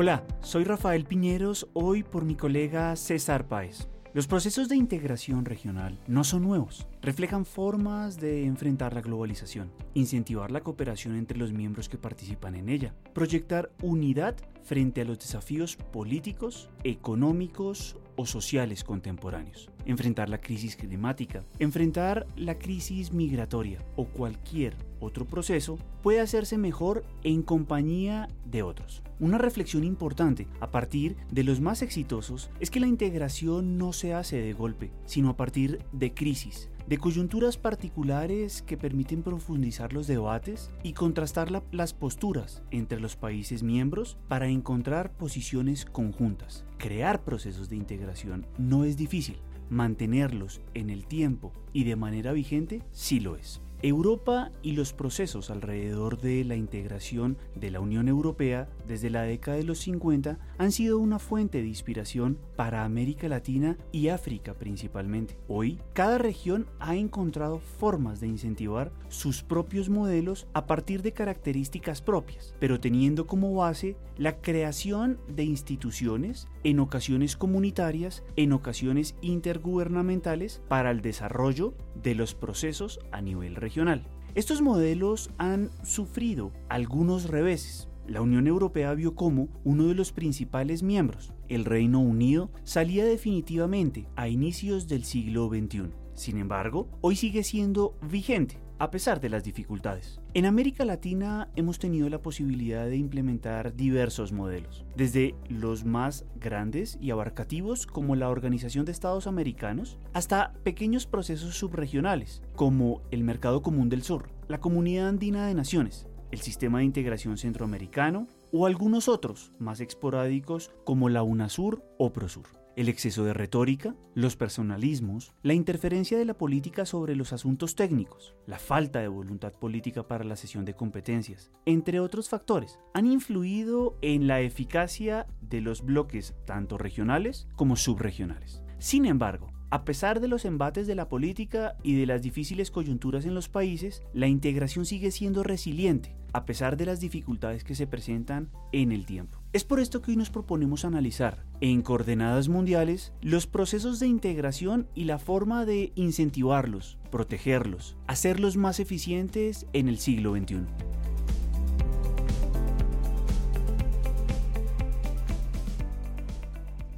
Hola, soy Rafael Piñeros, hoy por mi colega César Páez. Los procesos de integración regional no son nuevos, reflejan formas de enfrentar la globalización, incentivar la cooperación entre los miembros que participan en ella, proyectar unidad frente a los desafíos políticos, económicos o sociales contemporáneos, enfrentar la crisis climática, enfrentar la crisis migratoria o cualquier otro proceso puede hacerse mejor en compañía de otros. Una reflexión importante a partir de los más exitosos es que la integración no se hace de golpe, sino a partir de crisis, de coyunturas particulares que permiten profundizar los debates y contrastar las posturas entre los países miembros para encontrar posiciones conjuntas. Crear procesos de integración no es difícil, mantenerlos en el tiempo y de manera vigente sí lo es. Europa y los procesos alrededor de la integración de la Unión Europea desde la década de los 50 han sido una fuente de inspiración para América Latina y África principalmente. Hoy, cada región ha encontrado formas de incentivar sus propios modelos a partir de características propias, pero teniendo como base la creación de instituciones, en ocasiones comunitarias, en ocasiones intergubernamentales, para el desarrollo de los procesos a nivel regional estos modelos han sufrido algunos reveses. La Unión Europea vio cómo uno de los principales miembros, el Reino Unido, salía definitivamente a inicios del siglo XXI. Sin embargo, hoy sigue siendo vigente a pesar de las dificultades. En América Latina hemos tenido la posibilidad de implementar diversos modelos, desde los más grandes y abarcativos como la Organización de Estados Americanos, hasta pequeños procesos subregionales como el Mercado Común del Sur, la Comunidad Andina de Naciones, el Sistema de Integración Centroamericano o algunos otros más esporádicos como la UNASUR o PROSUR el exceso de retórica, los personalismos, la interferencia de la política sobre los asuntos técnicos, la falta de voluntad política para la cesión de competencias, entre otros factores, han influido en la eficacia de los bloques tanto regionales como subregionales. Sin embargo, a pesar de los embates de la política y de las difíciles coyunturas en los países, la integración sigue siendo resiliente, a pesar de las dificultades que se presentan en el tiempo. Es por esto que hoy nos proponemos analizar, en coordenadas mundiales, los procesos de integración y la forma de incentivarlos, protegerlos, hacerlos más eficientes en el siglo XXI.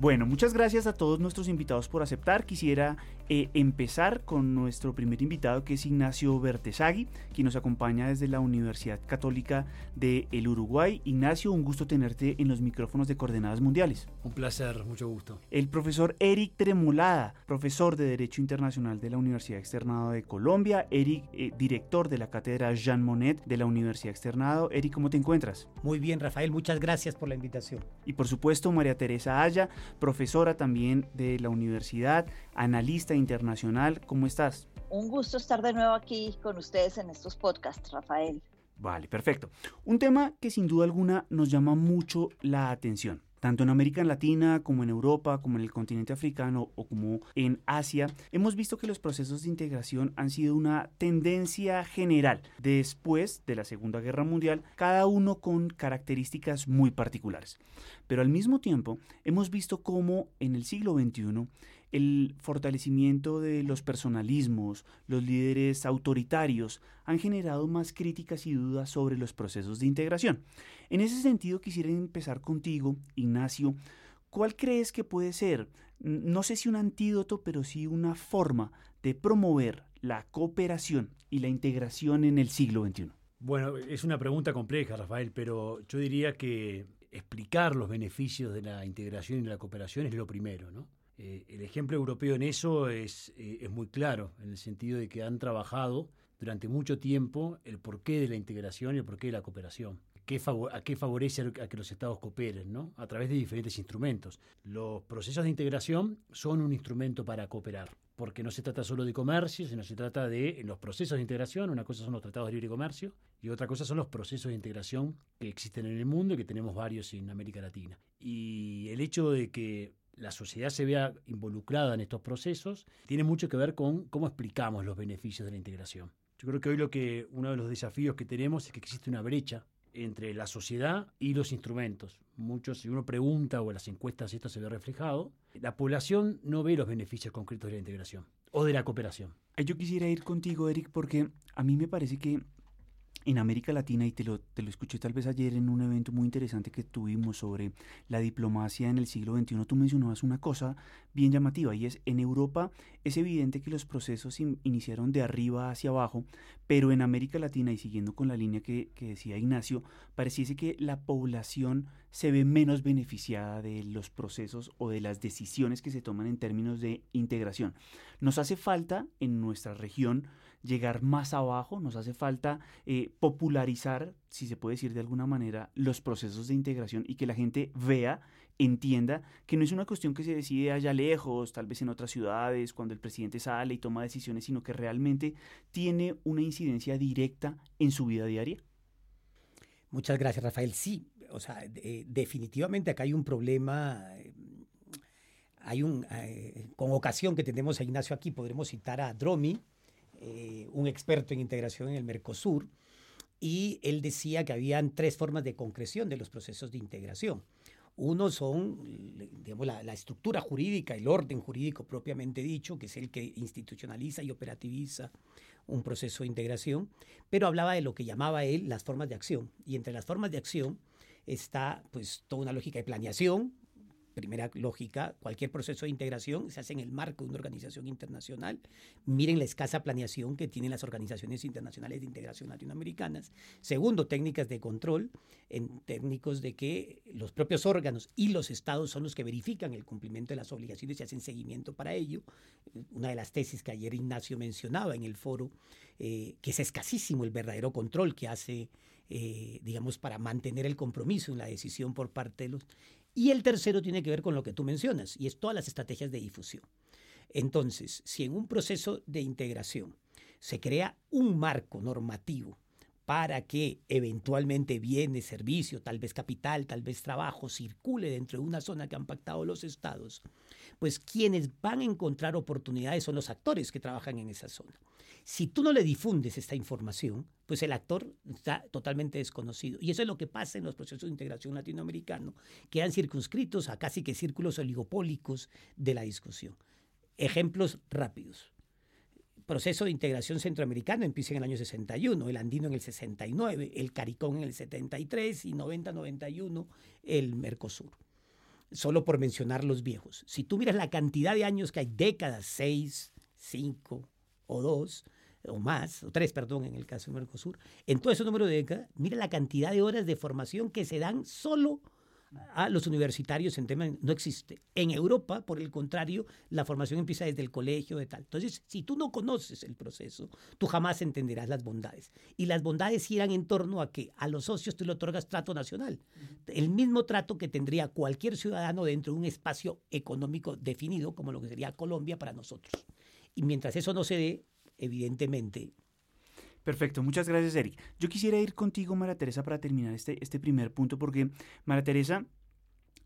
Bueno, muchas gracias a todos nuestros invitados por aceptar. Quisiera eh, empezar con nuestro primer invitado que es Ignacio Bertesagui, quien nos acompaña desde la Universidad Católica del el Uruguay. Ignacio, un gusto tenerte en los micrófonos de Coordenadas Mundiales. Un placer, mucho gusto. El profesor Eric Tremolada, profesor de Derecho Internacional de la Universidad Externado de Colombia. Eric, eh, director de la cátedra Jean Monnet de la Universidad Externado. Eric, ¿cómo te encuentras? Muy bien, Rafael, muchas gracias por la invitación. Y por supuesto, María Teresa Aya, profesora también de la universidad, analista internacional. ¿Cómo estás? Un gusto estar de nuevo aquí con ustedes en estos podcasts, Rafael. Vale, perfecto. Un tema que sin duda alguna nos llama mucho la atención tanto en América Latina como en Europa, como en el continente africano o como en Asia, hemos visto que los procesos de integración han sido una tendencia general después de la Segunda Guerra Mundial, cada uno con características muy particulares. Pero al mismo tiempo, hemos visto cómo en el siglo XXI el fortalecimiento de los personalismos, los líderes autoritarios, han generado más críticas y dudas sobre los procesos de integración. En ese sentido, quisiera empezar contigo, Ignacio. ¿Cuál crees que puede ser, no sé si un antídoto, pero sí una forma de promover la cooperación y la integración en el siglo XXI? Bueno, es una pregunta compleja, Rafael, pero yo diría que explicar los beneficios de la integración y de la cooperación es lo primero, ¿no? Eh, el ejemplo europeo en eso es, eh, es muy claro, en el sentido de que han trabajado durante mucho tiempo el porqué de la integración y el porqué de la cooperación. ¿Qué ¿A qué favorece a que los estados cooperen? ¿no? A través de diferentes instrumentos. Los procesos de integración son un instrumento para cooperar, porque no se trata solo de comercio, sino se trata de los procesos de integración. Una cosa son los tratados de libre comercio y otra cosa son los procesos de integración que existen en el mundo y que tenemos varios en América Latina. Y el hecho de que la sociedad se vea involucrada en estos procesos, tiene mucho que ver con cómo explicamos los beneficios de la integración. Yo creo que hoy lo que uno de los desafíos que tenemos es que existe una brecha entre la sociedad y los instrumentos. Muchos, si uno pregunta o en las encuestas esto se ve reflejado, la población no ve los beneficios concretos de la integración o de la cooperación. Yo quisiera ir contigo, Eric, porque a mí me parece que en América Latina, y te lo, te lo escuché tal vez ayer en un evento muy interesante que tuvimos sobre la diplomacia en el siglo XXI, tú mencionabas una cosa bien llamativa y es, en Europa es evidente que los procesos iniciaron de arriba hacia abajo, pero en América Latina, y siguiendo con la línea que, que decía Ignacio, pareciese que la población se ve menos beneficiada de los procesos o de las decisiones que se toman en términos de integración. Nos hace falta en nuestra región llegar más abajo, nos hace falta eh, popularizar, si se puede decir de alguna manera, los procesos de integración y que la gente vea, entienda que no es una cuestión que se decide allá lejos, tal vez en otras ciudades, cuando el presidente sale y toma decisiones, sino que realmente tiene una incidencia directa en su vida diaria. Muchas gracias, Rafael. Sí, o sea, definitivamente acá hay un problema eh, hay un, eh, con ocasión que tenemos a Ignacio aquí, podremos citar a Dromi, eh, un experto en integración en el Mercosur, y él decía que habían tres formas de concreción de los procesos de integración. Uno son digamos, la, estructura jurídica, el orden jurídico propiamente dicho, que es el que institucionaliza y operativiza un proceso de integración, pero hablaba de lo que llamaba él las formas de acción. Y entre las formas de acción está pues toda una lógica de planeación, primera lógica, cualquier proceso de integración se hace en el marco de una organización internacional. Miren la escasa planeación que tienen las organizaciones internacionales de integración latinoamericanas. Segundo, técnicas de control, en técnicos de que los propios órganos y los estados son los que verifican el cumplimiento de las obligaciones y hacen seguimiento para ello. Una de las tesis que ayer Ignacio mencionaba en el foro, eh, que es escasísimo el verdadero control que hace eh, digamos, para mantener el compromiso en la decisión por parte de los... Y el tercero tiene que ver con lo que tú mencionas, y es todas las estrategias de difusión. Entonces, si en un proceso de integración se crea un marco normativo para que eventualmente bienes, servicio, tal vez capital, tal vez trabajo, circule dentro de una zona que han pactado los estados, pues quienes van a encontrar oportunidades son los actores que trabajan en esa zona. Si tú no le difundes esta información, pues el actor está totalmente desconocido. Y eso es lo que pasa en los procesos de integración latinoamericano, quedan circunscritos a casi que círculos oligopólicos de la discusión. Ejemplos rápidos. Proceso de integración centroamericano empieza en el año 61, el andino en el 69, el caricón en el 73 y 90-91 el Mercosur. Solo por mencionar los viejos. Si tú miras la cantidad de años que hay, décadas, seis, cinco o dos, o más, o tres, perdón, en el caso de Mercosur, en todo ese número de décadas, mira la cantidad de horas de formación que se dan solo a los universitarios en tema no existe. En Europa, por el contrario, la formación empieza desde el colegio de tal. Entonces, si tú no conoces el proceso, tú jamás entenderás las bondades. Y las bondades giran en torno a que a los socios tú le otorgas trato nacional. El mismo trato que tendría cualquier ciudadano dentro de un espacio económico definido, como lo que sería Colombia para nosotros. Y mientras eso no se dé, evidentemente. Perfecto, muchas gracias Eric. Yo quisiera ir contigo, María Teresa, para terminar este, este primer punto, porque María Teresa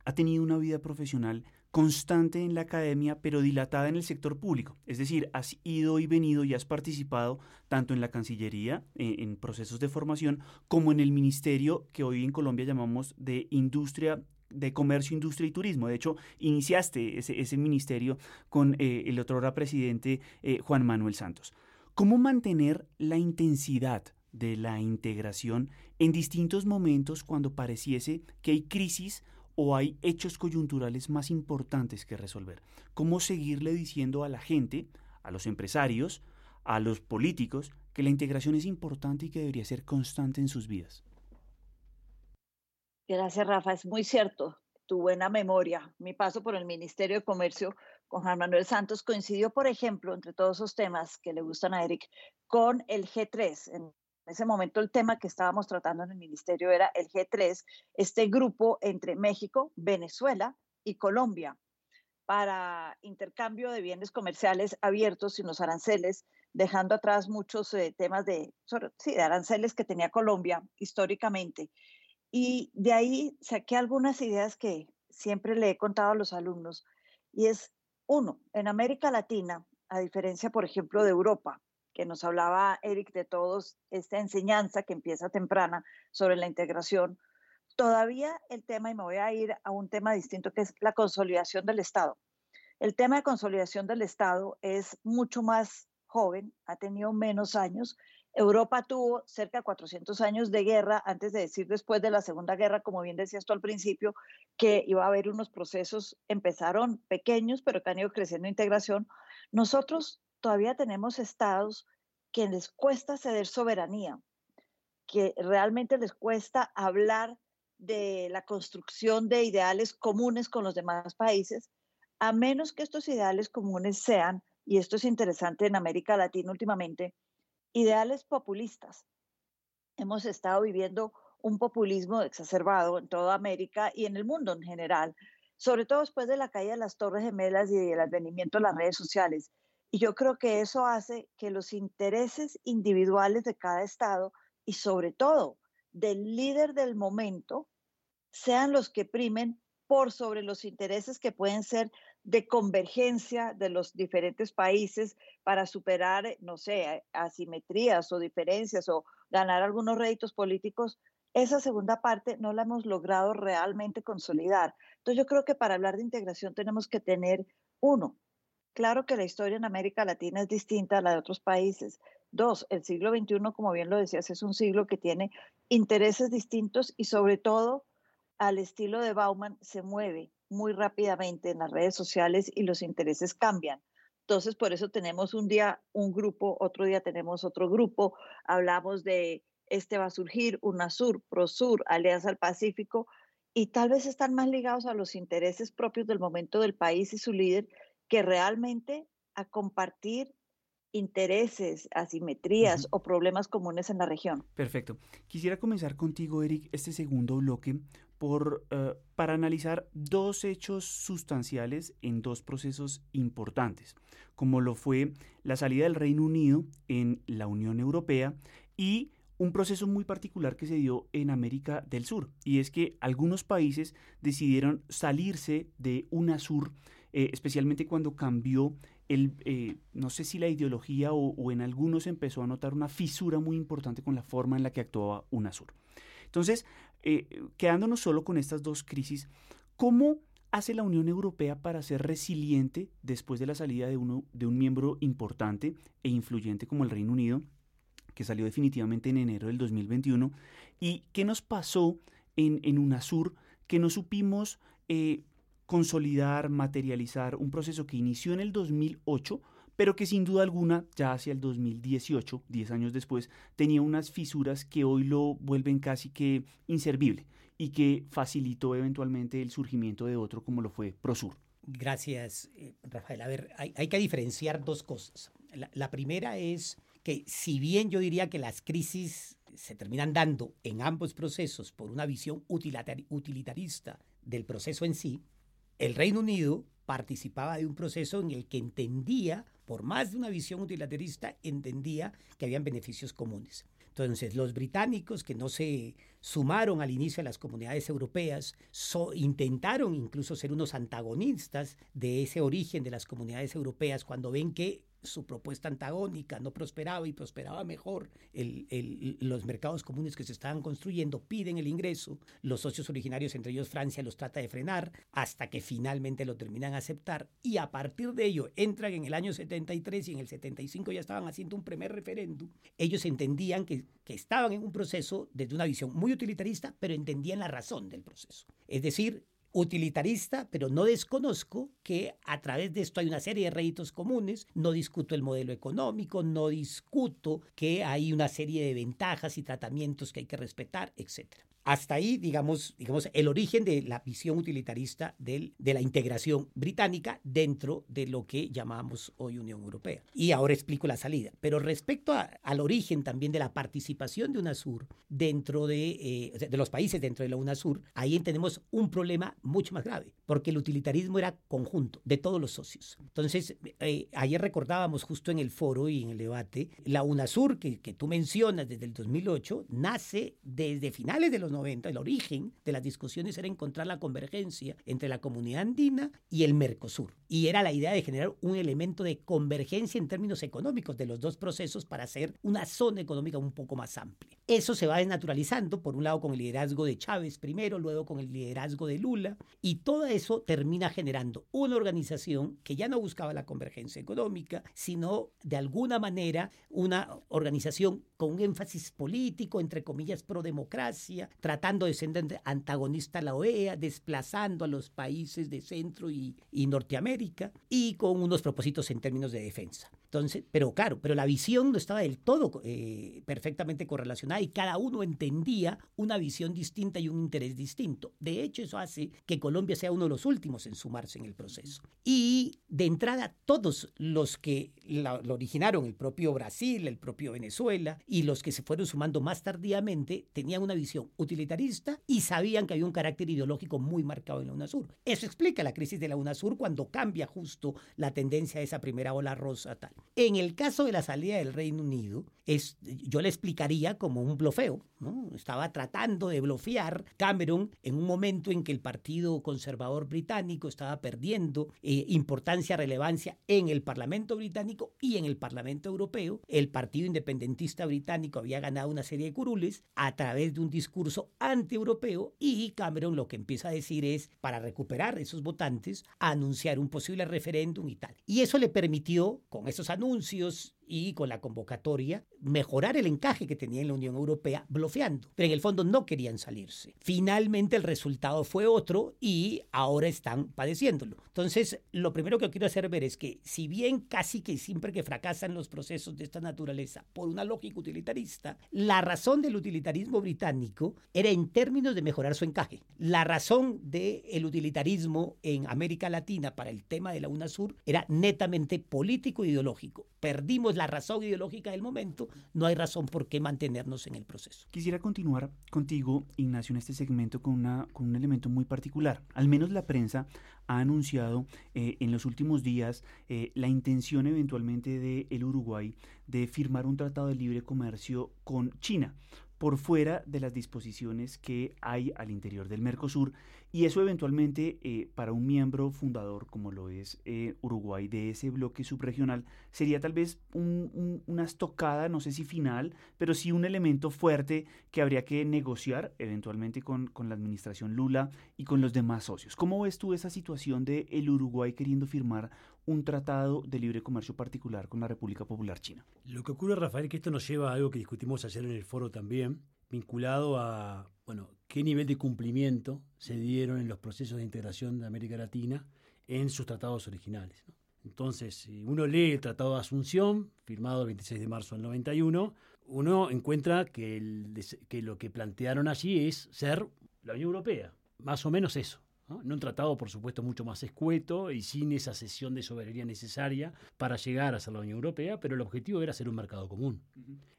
ha tenido una vida profesional constante en la academia, pero dilatada en el sector público. Es decir, has ido y venido y has participado tanto en la Cancillería, eh, en procesos de formación, como en el ministerio que hoy en Colombia llamamos de Industria de Comercio, Industria y Turismo. De hecho, iniciaste ese, ministerio con eh, el otro presidente eh, Juan Manuel Santos. ¿Cómo mantener la intensidad de la integración en distintos momentos cuando pareciese que hay crisis o hay hechos coyunturales más importantes que resolver? ¿Cómo seguirle diciendo a la gente, a los empresarios, a los políticos, que la integración es importante y que debería ser constante en sus vidas? Gracias, Rafa. Es muy cierto tu buena memoria. Mi paso por el Ministerio de Comercio con Juan Manuel Santos coincidió, por ejemplo, entre todos esos temas que le gustan a Eric, con el G3. En ese momento el tema que estábamos tratando en el ministerio era el G3, este grupo entre México, Venezuela y Colombia para intercambio de bienes comerciales abiertos sin los aranceles, dejando atrás muchos eh, temas de, sí, de aranceles que tenía Colombia históricamente. Y de ahí saqué algunas ideas que siempre le he contado a los alumnos. Y es, uno, en América Latina, a diferencia, por ejemplo, de Europa, que nos hablaba Eric de todos, esta enseñanza que empieza temprana sobre la integración, todavía el tema, y me voy a ir a un tema distinto, que es la consolidación del Estado. El tema de consolidación del Estado es mucho más joven, ha tenido menos años. Europa tuvo cerca de 400 años de guerra, antes de decir después de la Segunda Guerra, como bien decías tú al principio, que iba a haber unos procesos, empezaron pequeños, pero que han ido creciendo integración. Nosotros todavía tenemos estados que les cuesta ceder soberanía, que realmente les cuesta hablar de la construcción de ideales comunes con los demás países, a menos que estos ideales comunes sean, y esto es interesante en América Latina últimamente, ideales populistas. Hemos estado viviendo un populismo exacerbado en toda América y en el mundo en general, sobre todo después de la caída de las Torres Gemelas y del advenimiento de las redes sociales. Y yo creo que eso hace que los intereses individuales de cada Estado y sobre todo del líder del momento sean los que primen por sobre los intereses que pueden ser de convergencia de los diferentes países para superar, no sé, asimetrías o diferencias o ganar algunos réditos políticos, esa segunda parte no la hemos logrado realmente consolidar. Entonces yo creo que para hablar de integración tenemos que tener, uno, Claro que la historia en América Latina es distinta a la de otros países. Dos, el siglo XXI, como bien lo decías, es un siglo que tiene intereses distintos y sobre todo al estilo de Bauman se mueve muy rápidamente en las redes sociales y los intereses cambian. Entonces, por eso tenemos un día un grupo, otro día tenemos otro grupo, hablamos de este va a surgir, UNASUR, PROSUR, Alianza al Pacífico, y tal vez están más ligados a los intereses propios del momento del país y su líder que realmente a compartir intereses, asimetrías o problemas comunes en la región. Perfecto. Quisiera comenzar contigo, Eric, este segundo bloque por, eh, para analizar dos hechos sustanciales en dos procesos importantes, como lo fue la salida del Reino Unido en la Unión Europea y un proceso muy particular que se dio en América del Sur, y es que algunos países decidieron salirse de UNASUR eh, especialmente cuando cambió el, eh, no sé si la ideología o, en algunos empezó a notar una fisura muy importante con la forma en la que actuaba UNASUR. Entonces, eh, quedándonos solo con estas dos crisis, ¿cómo hace la Unión Europea para ser resiliente después de la salida de, uno, de un miembro importante e influyente como el Reino Unido, que salió definitivamente en enero del 2021? ¿Y qué nos pasó en, en UNASUR que no supimos consolidar, materializar un proceso que inició en el 2008, pero que sin duda alguna, ya hacia el 2018, 10 años después, tenía unas fisuras que hoy lo vuelven casi que inservible y que facilitó eventualmente el surgimiento de otro como lo fue Prosur. Gracias, eh, Rafael. A ver, hay, que diferenciar dos cosas. La, primera es que si bien yo diría que las crisis se terminan dando en ambos procesos por una visión utilitarista del proceso en sí, el Reino Unido participaba de un proceso en el que entendía, por más de una visión utilitarista, entendía que habían beneficios comunes. Entonces, los británicos que no se sumaron al inicio a las comunidades europeas intentaron incluso ser unos antagonistas de ese origen de las comunidades europeas cuando ven que su propuesta antagónica no prosperaba y prosperaba mejor. los mercados comunes que se estaban construyendo piden el ingreso, los socios originarios, entre ellos Francia, los trata de frenar hasta que finalmente lo terminan a aceptar y a partir de ello entran en el año 73 y en el 75 ya estaban haciendo un primer referéndum. Ellos entendían que, que estaban en un proceso desde una visión muy utilitarista, pero entendían la razón del proceso. Es decir, utilitarista, pero no desconozco que a través de esto hay una serie de réditos comunes, no discuto el modelo económico, no discuto que hay una serie de ventajas y tratamientos que hay que respetar, etc. Hasta ahí, digamos, digamos, el origen de la visión utilitarista del, de la integración británica dentro de lo que llamamos hoy Unión Europea. Y ahora explico la salida. Pero respecto al origen también de la participación de UNASUR dentro de, eh, de los países dentro de la UNASUR, ahí tenemos un problema mucho más grave, porque el utilitarismo era conjunto de todos los socios. Entonces, eh, ayer recordábamos justo en el foro y en el debate, la UNASUR que, que tú mencionas desde el 2008, nace desde finales de los 90, el origen de las discusiones era encontrar la convergencia entre la comunidad andina y el Mercosur. Y era la idea de generar un elemento de convergencia en términos económicos de los dos procesos para hacer una zona económica un poco más amplia. Eso se va desnaturalizando, por un lado con el liderazgo de Chávez primero, luego con el liderazgo de Lula, y todo eso termina generando una organización que ya no buscaba la convergencia económica, sino de alguna manera una organización con un énfasis político, entre comillas, pro democracia, tratando de ser antagonista a la OEA, desplazando a los países de Centro y, y Norteamérica, y con unos propósitos en términos de defensa. Entonces, pero claro, pero la visión no estaba del todo eh, perfectamente correlacionada y cada uno entendía una visión distinta y un interés distinto. De hecho, eso hace que Colombia sea uno de los últimos en sumarse en el proceso. Y de entrada, todos los que lo originaron, el propio Brasil, el propio Venezuela y los que se fueron sumando más tardíamente, tenían una visión utilitarista y sabían que había un carácter ideológico muy marcado en la UNASUR. Eso explica la crisis de la UNASUR cuando cambia justo la tendencia de esa primera ola rosa tal. En el caso de la salida del Reino Unido, es, yo le explicaría como un blofeo. ¿no? Estaba tratando de bloquear Cameron en un momento en que el Partido Conservador Británico estaba perdiendo eh, importancia, relevancia en el Parlamento Británico y en el Parlamento Europeo. El Partido Independentista Británico había ganado una serie de curules a través de un discurso anti-europeo y Cameron lo que empieza a decir es, para recuperar esos votantes, anunciar un posible referéndum y tal. Y eso le permitió, con esos anuncios y con la convocatoria mejorar el encaje que tenía en la Unión Europea, bloqueando. Pero en el fondo no querían salirse. Finalmente el resultado fue otro y ahora están padeciéndolo. Entonces, lo primero que quiero hacer ver es que si bien casi que siempre que fracasan los procesos de esta naturaleza por una lógica utilitarista, la razón del utilitarismo británico era en términos de mejorar su encaje. La razón del utilitarismo en América Latina para el tema de la UNASUR era netamente político e ideológico. Perdimos la razón ideológica del momento, no hay razón por qué mantenernos en el proceso. Quisiera continuar contigo, Ignacio, en este segmento con, una, con un elemento muy particular. Al menos la prensa ha anunciado eh, en los últimos días eh, la intención eventualmente de el Uruguay de firmar un tratado de libre comercio con China por fuera de las disposiciones que hay al interior del Mercosur y eso eventualmente eh, para un miembro fundador como lo es eh, Uruguay de ese bloque subregional sería tal vez una estocada, no sé si final, pero sí un elemento fuerte que habría que negociar eventualmente con, con la administración Lula y con los demás socios. ¿Cómo ves tú esa situación de el Uruguay queriendo firmar un tratado de libre comercio particular con la República Popular China? Lo que ocurre, Rafael, que esto nos lleva a algo que discutimos ayer en el foro también, vinculado a, bueno, qué nivel de cumplimiento se dieron en los procesos de integración de América Latina en sus tratados originales. Entonces, si uno lee el Tratado de Asunción, firmado el 26 de marzo del 91, uno encuentra que, que lo que plantearon allí es ser la Unión Europea, más o menos eso. ¿no? un tratado, por supuesto, mucho más escueto y sin esa cesión de soberanía necesaria para llegar a ser la Unión Europea, pero el objetivo era ser un mercado común.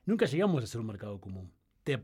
Nunca llegamos a ser un mercado común,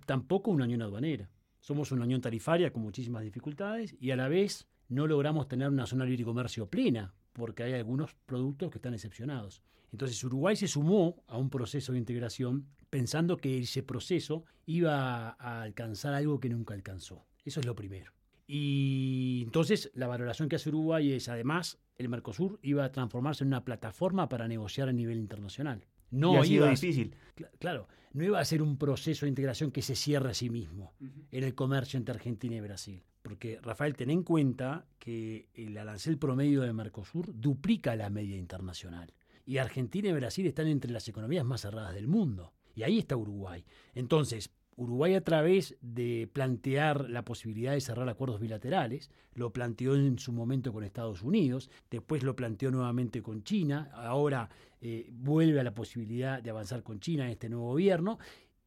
tampoco una unión aduanera. Somos una unión tarifaria con muchísimas dificultades y a la vez no logramos tener una zona libre de comercio plena, porque hay algunos productos que están excepcionados. Entonces Uruguay se sumó a un proceso de integración pensando que ese proceso iba a alcanzar algo que nunca alcanzó. Eso es lo primero. Y entonces la valoración que hace Uruguay es, además, el Mercosur iba a transformarse en una plataforma para negociar a nivel internacional. No ha sido difícil. Claro, no iba a ser un proceso de integración que se cierre a sí mismo en el comercio entre Argentina y Brasil. Porque, Rafael, ten en cuenta que el arancel promedio de Mercosur duplica la media internacional. Y Argentina y Brasil están entre las economías más cerradas del mundo. Y ahí está Uruguay. Entonces, Uruguay a través de plantear la posibilidad de cerrar acuerdos bilaterales, lo planteó en su momento con Estados Unidos, después lo planteó nuevamente con China, ahora eh, vuelve a la posibilidad de avanzar con China en este nuevo gobierno,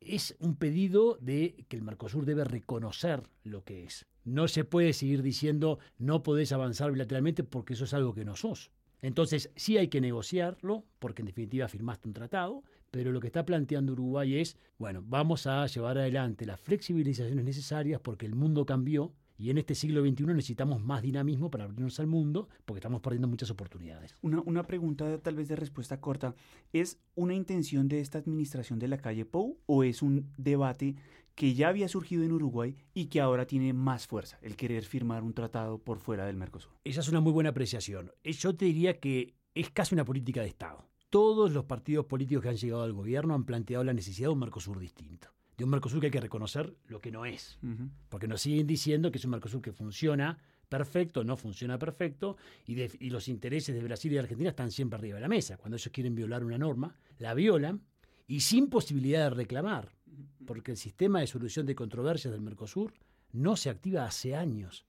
es un pedido de que el Mercosur debe reconocer lo que es. No se puede seguir diciendo no podés avanzar bilateralmente porque eso es algo que no sos. Entonces sí hay que negociarlo, porque en definitiva firmaste un tratado, pero lo que está planteando Uruguay es, bueno, vamos a llevar adelante las flexibilizaciones necesarias porque el mundo cambió Y en este siglo XXI necesitamos más dinamismo para abrirnos al mundo porque estamos perdiendo muchas oportunidades. Una, una pregunta tal vez de respuesta corta. ¿Es una intención de esta administración de la calle Pou o es un debate que ya había surgido en Uruguay y que ahora tiene más fuerza, el querer firmar un tratado por fuera del Mercosur? Esa es una muy buena apreciación. Yo te diría que es casi una política de Estado. Todos los partidos políticos que han llegado al gobierno han planteado la necesidad de un Mercosur distinto de un Mercosur que hay que reconocer lo que no es. Porque nos siguen diciendo que es un Mercosur que funciona perfecto, no funciona perfecto, y, y, los intereses de Brasil y de Argentina están siempre arriba de la mesa. Cuando ellos quieren violar una norma, la violan y sin posibilidad de reclamar, porque el sistema de solución de controversias del Mercosur no se activa hace años.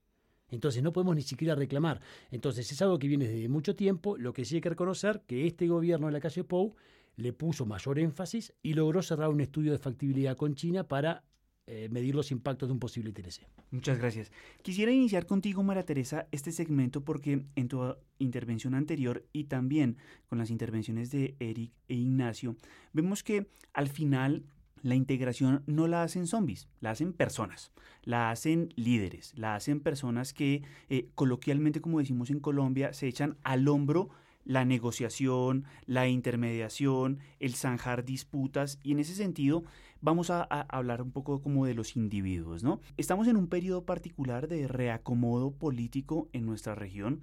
Entonces no podemos ni siquiera reclamar. Entonces es algo que viene desde mucho tiempo, lo que sí hay que reconocer que este gobierno de la calle Pou le puso mayor énfasis y logró cerrar un estudio de factibilidad con China para eh, medir los impactos de un posible TLC. Muchas gracias. Quisiera iniciar contigo, María Teresa, este segmento porque en tu intervención anterior y también con las intervenciones de Eric e Ignacio, vemos que al final la integración no la hacen zombies, la hacen personas, la hacen líderes, la hacen personas que eh, coloquialmente, como decimos en Colombia, se echan al hombro la negociación, la intermediación, el zanjar disputas y en ese sentido vamos a, hablar un poco como de los individuos, ¿no? Estamos en un periodo particular de reacomodo político en nuestra región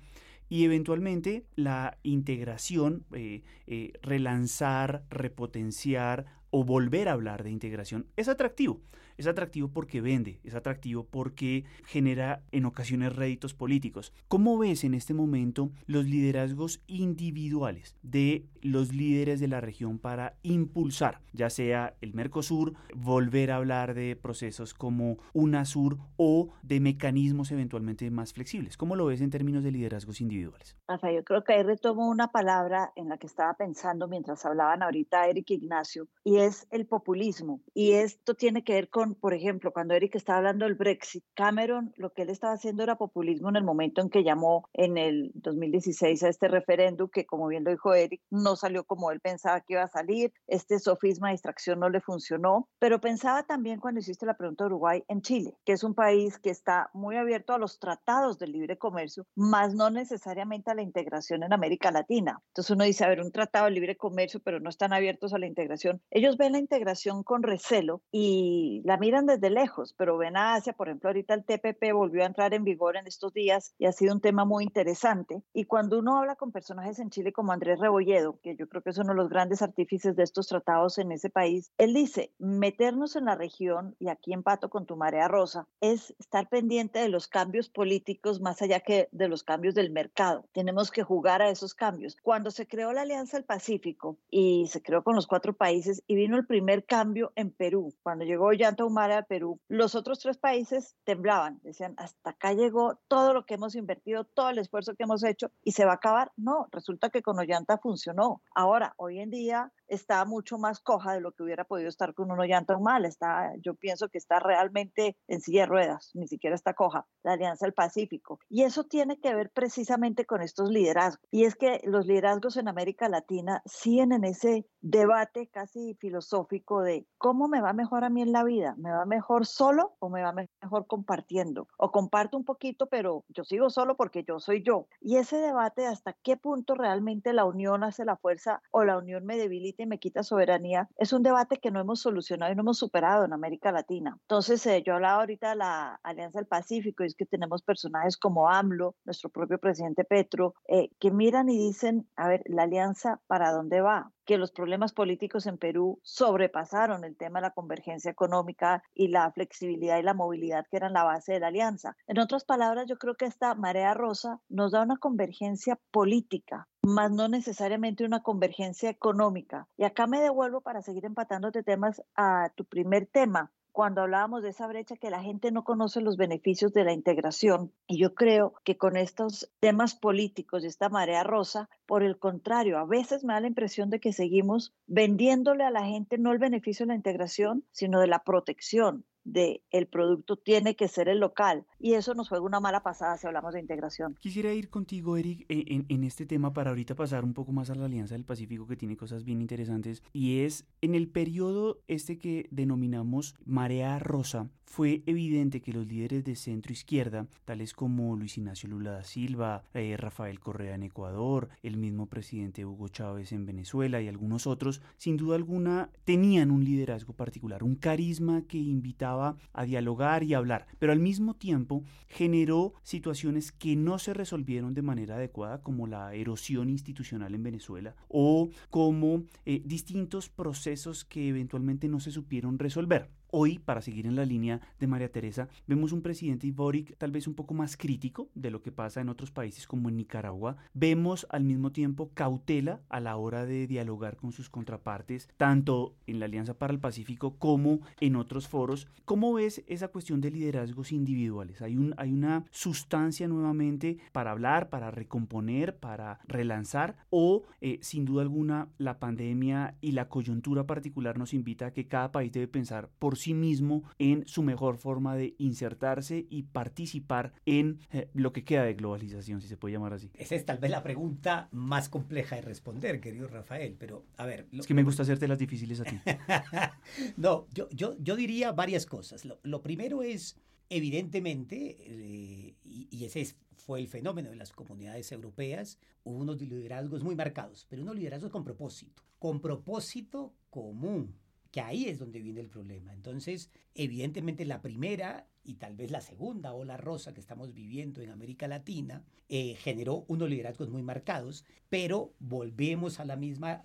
y eventualmente la integración, eh, eh, relanzar, repotenciar o volver a hablar de integración es atractivo. Es atractivo porque vende, es atractivo porque genera en ocasiones réditos políticos. ¿Cómo ves en este momento los liderazgos individuales de los líderes de la región para impulsar, ya sea el Mercosur, volver a hablar de procesos como UNASUR o de mecanismos eventualmente más flexibles? ¿Cómo lo ves en términos de liderazgos individuales? Rafa, yo creo que ahí retomo una palabra en la que estaba pensando mientras hablaban ahorita Eric Ignacio, y es el populismo. Y esto tiene que ver con por ejemplo, cuando Eric estaba hablando del Brexit, Cameron lo que él estaba haciendo era populismo en el momento en que llamó en el 2016 a este referéndum, que como bien lo dijo Eric, no salió como él pensaba que iba a salir, este sofisma de distracción no le funcionó, pero pensaba también cuando hiciste la pregunta de Uruguay en Chile, que es un país que está muy abierto a los tratados de libre comercio, más no necesariamente a la integración en América Latina. Entonces uno dice, a ver, un tratado de libre comercio, pero no están abiertos a la integración. Ellos ven la integración con recelo y la miran desde lejos, pero ven a Asia, por ejemplo, ahorita el TPP volvió a entrar en vigor en estos días y ha sido un tema muy interesante. Y cuando uno habla con personajes en Chile como Andrés Rebolledo, que yo creo que es uno de los grandes artífices de estos tratados en ese país, él dice, meternos en la región, y aquí empato con tu marea rosa, es estar pendiente de los cambios políticos más allá que de los cambios del mercado. Tenemos que jugar a esos cambios. Cuando se creó la Alianza del Pacífico y se creó con los cuatro países y vino el primer cambio en Perú, cuando llegó Llanta Humara a Perú, los otros tres países temblaban, decían, hasta acá llegó todo lo que hemos invertido, todo el esfuerzo que hemos hecho y se va a acabar. No, resulta que con Ollanta funcionó. Ahora, hoy en día está mucho más coja de lo que hubiera podido estar con un Ollanta mal. Está, yo pienso que está realmente en silla de ruedas, ni siquiera está coja, la Alianza del Pacífico. Y eso tiene que ver precisamente con estos liderazgos. Y es que los liderazgos en América Latina siguen en ese debate casi filosófico de cómo me va mejor a mí en la vida, me va mejor solo o me va mejor compartiendo. O comparto un poquito, pero yo sigo solo porque yo soy yo. Y ese debate de hasta qué punto realmente la unión hace la fuerza o la unión me debilita y me quita soberanía, es un debate que no hemos solucionado y no hemos superado en América Latina. Entonces, eh, yo hablaba ahorita de la Alianza del Pacífico y es que tenemos personajes como AMLO, nuestro propio presidente Petro, eh, que miran y dicen, a ver, la alianza, ¿para dónde va? Que los problemas políticos en Perú sobrepasaron el tema de la convergencia económica y la flexibilidad y la movilidad que eran la base de la alianza. En otras palabras, yo creo que esta marea rosa nos da una convergencia política, más no necesariamente una convergencia económica. Y acá me devuelvo para seguir empatando de temas a tu primer tema, cuando hablábamos de esa brecha que la gente no conoce los beneficios de la integración. Y yo creo que con estos temas políticos y esta marea rosa, por el contrario, a veces me da la impresión de que seguimos vendiéndole a la gente no el beneficio de la integración, sino de la protección del el producto tiene que ser el local y eso nos juega una mala pasada si hablamos de integración. Quisiera ir contigo, Eric, e, en, en, este tema para ahorita pasar un poco más a la Alianza del Pacífico que tiene cosas bien interesantes y es en el periodo este que denominamos marea rosa, fue evidente que los líderes de centro izquierda, tales como Luis Ignacio Lula da Silva, eh, Rafael Correa en Ecuador, el mismo presidente Hugo Chávez en Venezuela y algunos otros, sin duda alguna tenían un liderazgo particular, un carisma que invitaba a dialogar y hablar, pero al mismo tiempo generó situaciones que no se resolvieron de manera adecuada, como la erosión institucional en Venezuela o como eh, distintos procesos que eventualmente no se supieron resolver. Hoy, para seguir en la línea de María Teresa, vemos un presidente Boric tal vez un poco más crítico de lo que pasa en otros países como en Nicaragua. Vemos al mismo tiempo cautela a la hora de dialogar con sus contrapartes, tanto en la Alianza para el Pacífico como en otros foros. ¿Cómo ves esa cuestión de liderazgos individuales? ¿Hay, un, hay una sustancia nuevamente para hablar, para recomponer, para relanzar? ¿O eh, sin duda alguna la pandemia y la coyuntura particular nos invita a que cada país debe pensar por sí mismo en su mejor forma de insertarse y participar en eh, lo que queda de globalización, si se puede llamar así. Esa es tal vez la pregunta más compleja de responder, querido Rafael, pero a ver... es que me gusta hacerte las difíciles a ti. no, yo, yo, yo diría varias cosas. Lo, primero es, evidentemente, eh, y, y ese fue el fenómeno de las comunidades europeas, hubo unos liderazgos muy marcados, pero unos liderazgos con propósito, con propósito común que ahí es donde viene el problema. Entonces, evidentemente la primera y tal vez la segunda ola rosa que estamos viviendo en América Latina eh, generó unos liderazgos muy marcados, pero volvemos a la misma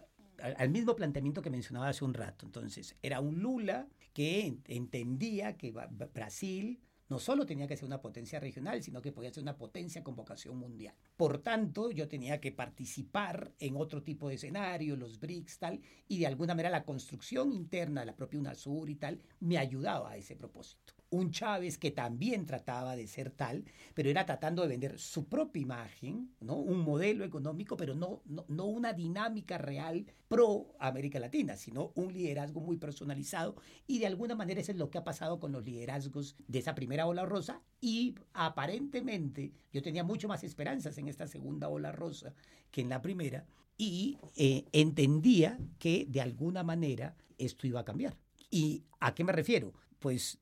al mismo planteamiento que mencionaba hace un rato. Entonces, era un Lula que entendía que Brasil no solo tenía que ser una potencia regional, sino que podía ser una potencia con vocación mundial. Por tanto, yo tenía que participar en otro tipo de escenario, los BRICS, tal, y de alguna manera la construcción interna de la propia UNASUR y tal me ayudaba a ese propósito un Chávez que también trataba de ser tal, pero era tratando de vender su propia imagen, ¿no? un modelo económico, pero no, no, una dinámica real pro América Latina, sino un liderazgo muy personalizado. Y de alguna manera eso es lo que ha pasado con los liderazgos de esa primera ola rosa. Y aparentemente yo tenía mucho más esperanzas en esta segunda ola rosa que en la primera. Y eh, entendía que de alguna manera esto iba a cambiar. ¿Y a qué me refiero? Pues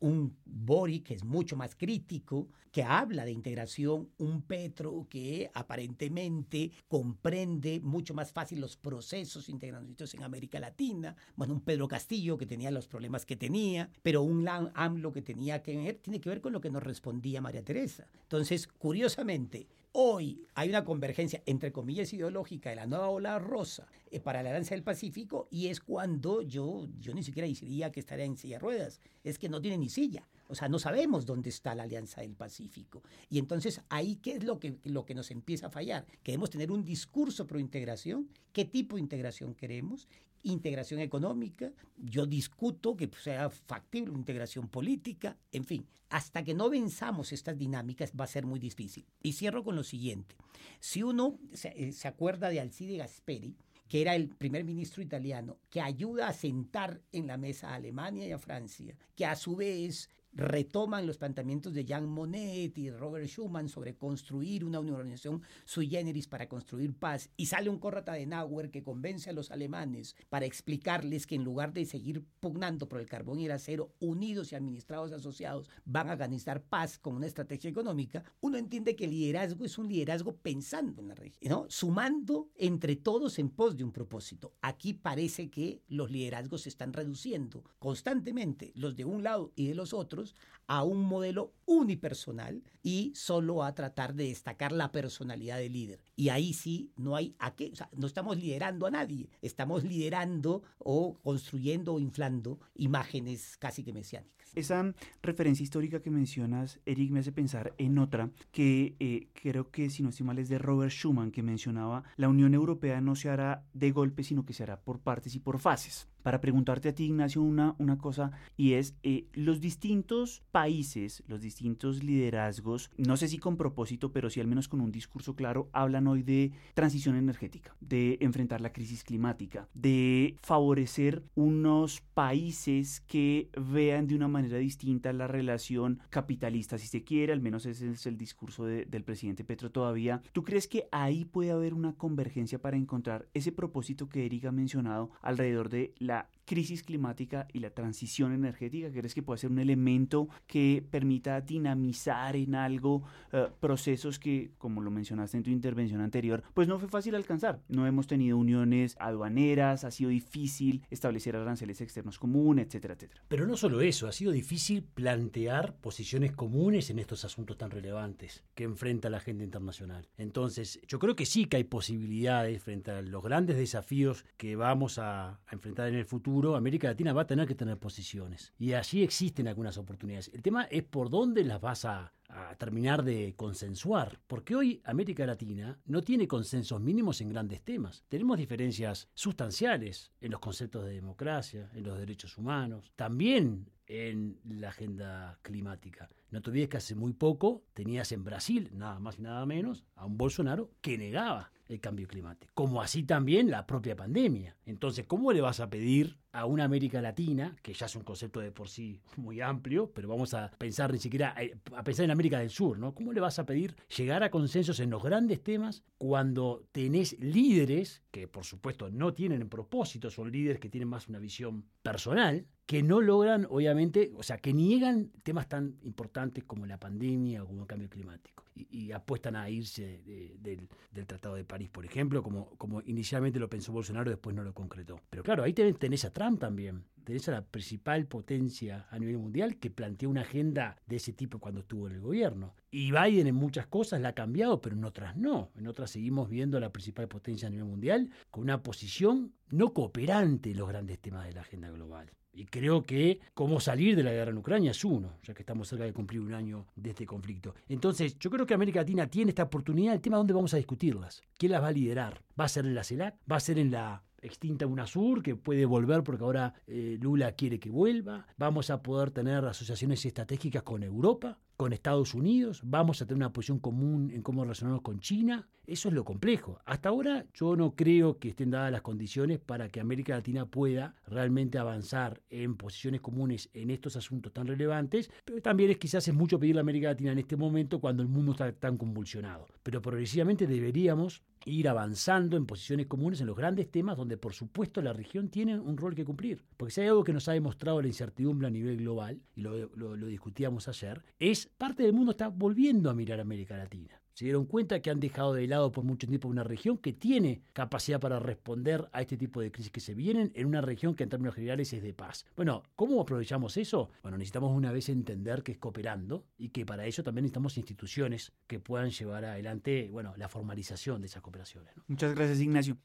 un Boric que es mucho más crítico, que habla de integración, un Petro que aparentemente comprende mucho más fácil los procesos integrativos en América Latina, bueno, un Pedro Castillo que tenía los problemas que tenía, pero un AMLO que tenía que ver, tiene que ver con lo que nos respondía María Teresa. Entonces, curiosamente, Hoy hay una convergencia, entre comillas, ideológica de la nueva ola rosa eh, para la Alianza del Pacífico y es cuando yo, yo ni siquiera diría que estaría en silla ruedas, es que no tiene ni silla. O sea, no sabemos dónde está la Alianza del Pacífico. Y entonces ahí, ¿qué es lo que, lo que nos empieza a fallar? Queremos tener un discurso pro integración. ¿Qué tipo de integración queremos? Integración económica, yo discuto que sea factible integración política, en fin, hasta que no venzamos estas dinámicas va a ser muy difícil. Y cierro con lo siguiente, si uno se, eh, se acuerda de Alcide Gasperi, que era el primer ministro italiano, que ayuda a sentar en la mesa a Alemania y a Francia, que a su vez retoman los planteamientos de Jean Monnet y Robert Schuman sobre construir una organización sui generis para construir paz y sale un Konrad Adenauer que convence a los alemanes para explicarles que en lugar de seguir pugnando por el carbón y el acero unidos y administrados asociados van a ganar paz con una estrategia económica, uno entiende que el liderazgo es un liderazgo pensando en la región, ¿no? sumando entre todos en pos de un propósito. Aquí parece que los liderazgos se están reduciendo constantemente, los de un lado y de los otros, a un modelo unipersonal y solo a tratar de destacar la personalidad del líder. Y ahí sí no hay a qué, o sea, no estamos liderando a nadie, estamos liderando o construyendo o inflando imágenes casi que mesiánicas. Esa referencia histórica que mencionas, Eric, me hace pensar en otra que eh, creo que, si no estoy mal, es de Robert Schuman, que mencionaba, la Unión Europea no se hará de golpe, sino que se hará por partes y por fases. Para preguntarte a ti, Ignacio, una, una cosa, y es, eh, los distintos países, los distintos liderazgos, no sé si con propósito, pero sí al menos con un discurso claro, hablan hoy de transición energética, de enfrentar la crisis climática, de favorecer unos países que vean de una manera distinta la relación capitalista, si se quiere, al menos ese es el discurso del presidente Petro todavía. ¿Tú crees que ahí puede haber una convergencia para encontrar ese propósito que Erika ha mencionado alrededor de la crisis climática y la transición energética? ¿Crees que puede ser un elemento que permita dinamizar en algo eh, procesos que, como lo mencionaste en tu intervención anterior, pues no fue fácil alcanzar? No hemos tenido uniones aduaneras, ha sido difícil establecer aranceles externos comunes, etcétera, etcétera. Pero no solo eso, ha sido difícil plantear posiciones comunes en estos asuntos tan relevantes que enfrenta la agenda internacional. Entonces, yo creo que sí que hay posibilidades frente a los grandes desafíos que vamos a enfrentar en el futuro América Latina va a tener que tener posiciones. Y allí existen algunas oportunidades. El tema es por dónde las vas a, a terminar de consensuar, porque hoy América Latina no tiene consensos mínimos en grandes temas. Tenemos diferencias sustanciales en los conceptos de democracia, en los derechos humanos, también en la agenda climática. No te olvides que hace muy poco tenías en Brasil, nada más y nada menos, a un Bolsonaro que negaba el cambio climático, como así también la propia pandemia. Entonces, ¿cómo le vas a pedir a una América Latina, que ya es un concepto de por sí muy amplio, pero vamos a pensar ni siquiera eh, a pensar en América del Sur, ¿no? ¿Cómo le vas a pedir llegar a consensos en los grandes temas cuando tenés líderes que por supuesto no tienen propósito, son líderes que tienen más una visión personal, que no logran, obviamente, o sea, que niegan temas tan importantes como la pandemia o como el cambio climático y, apuestan a irse del, Tratado de París, por ejemplo, como, inicialmente lo pensó Bolsonaro, después no lo concretó. Pero claro, ahí tenés, a Trump también, tenés a la principal potencia a nivel mundial que planteó una agenda de ese tipo cuando estuvo en el gobierno. Y Biden en muchas cosas la ha cambiado, pero en otras no. En otras seguimos viendo a la principal potencia a nivel mundial con una posición no cooperante en los grandes temas de la agenda global. Y creo que cómo salir de la guerra en Ucrania es uno, ya que estamos cerca de cumplir un año de este conflicto. Entonces, yo creo que América Latina tiene esta oportunidad. El tema dónde vamos a discutirlas. ¿Quién las va a liderar? ¿Va a ser en la CELAC? ¿Va a ser en la extinta UNASUR, que puede volver porque ahora eh, Lula quiere que vuelva. Vamos a poder tener asociaciones estratégicas con Europa, con Estados Unidos. Vamos a tener una posición común en cómo relacionarnos con China. Eso es lo complejo. Hasta ahora yo no creo que estén dadas las condiciones para que América Latina pueda realmente avanzar en posiciones comunes en estos asuntos tan relevantes, pero también es quizás es mucho pedirle a América Latina en este momento cuando el mundo está tan convulsionado. Pero progresivamente deberíamos ir avanzando en posiciones comunes en los grandes temas donde por supuesto la región tiene un rol que cumplir. Porque si hay algo que nos ha demostrado la incertidumbre a nivel global, y lo discutíamos ayer, es parte del mundo está volviendo a mirar a América Latina se dieron cuenta que han dejado de lado por mucho tiempo una región que tiene capacidad para responder a este tipo de crisis que se vienen en una región que en términos generales es de paz. Bueno, ¿cómo aprovechamos eso? Bueno, necesitamos una vez entender que es cooperando y que para eso también necesitamos instituciones que puedan llevar adelante, bueno, la formalización de esas cooperaciones. Muchas gracias, Ignacio.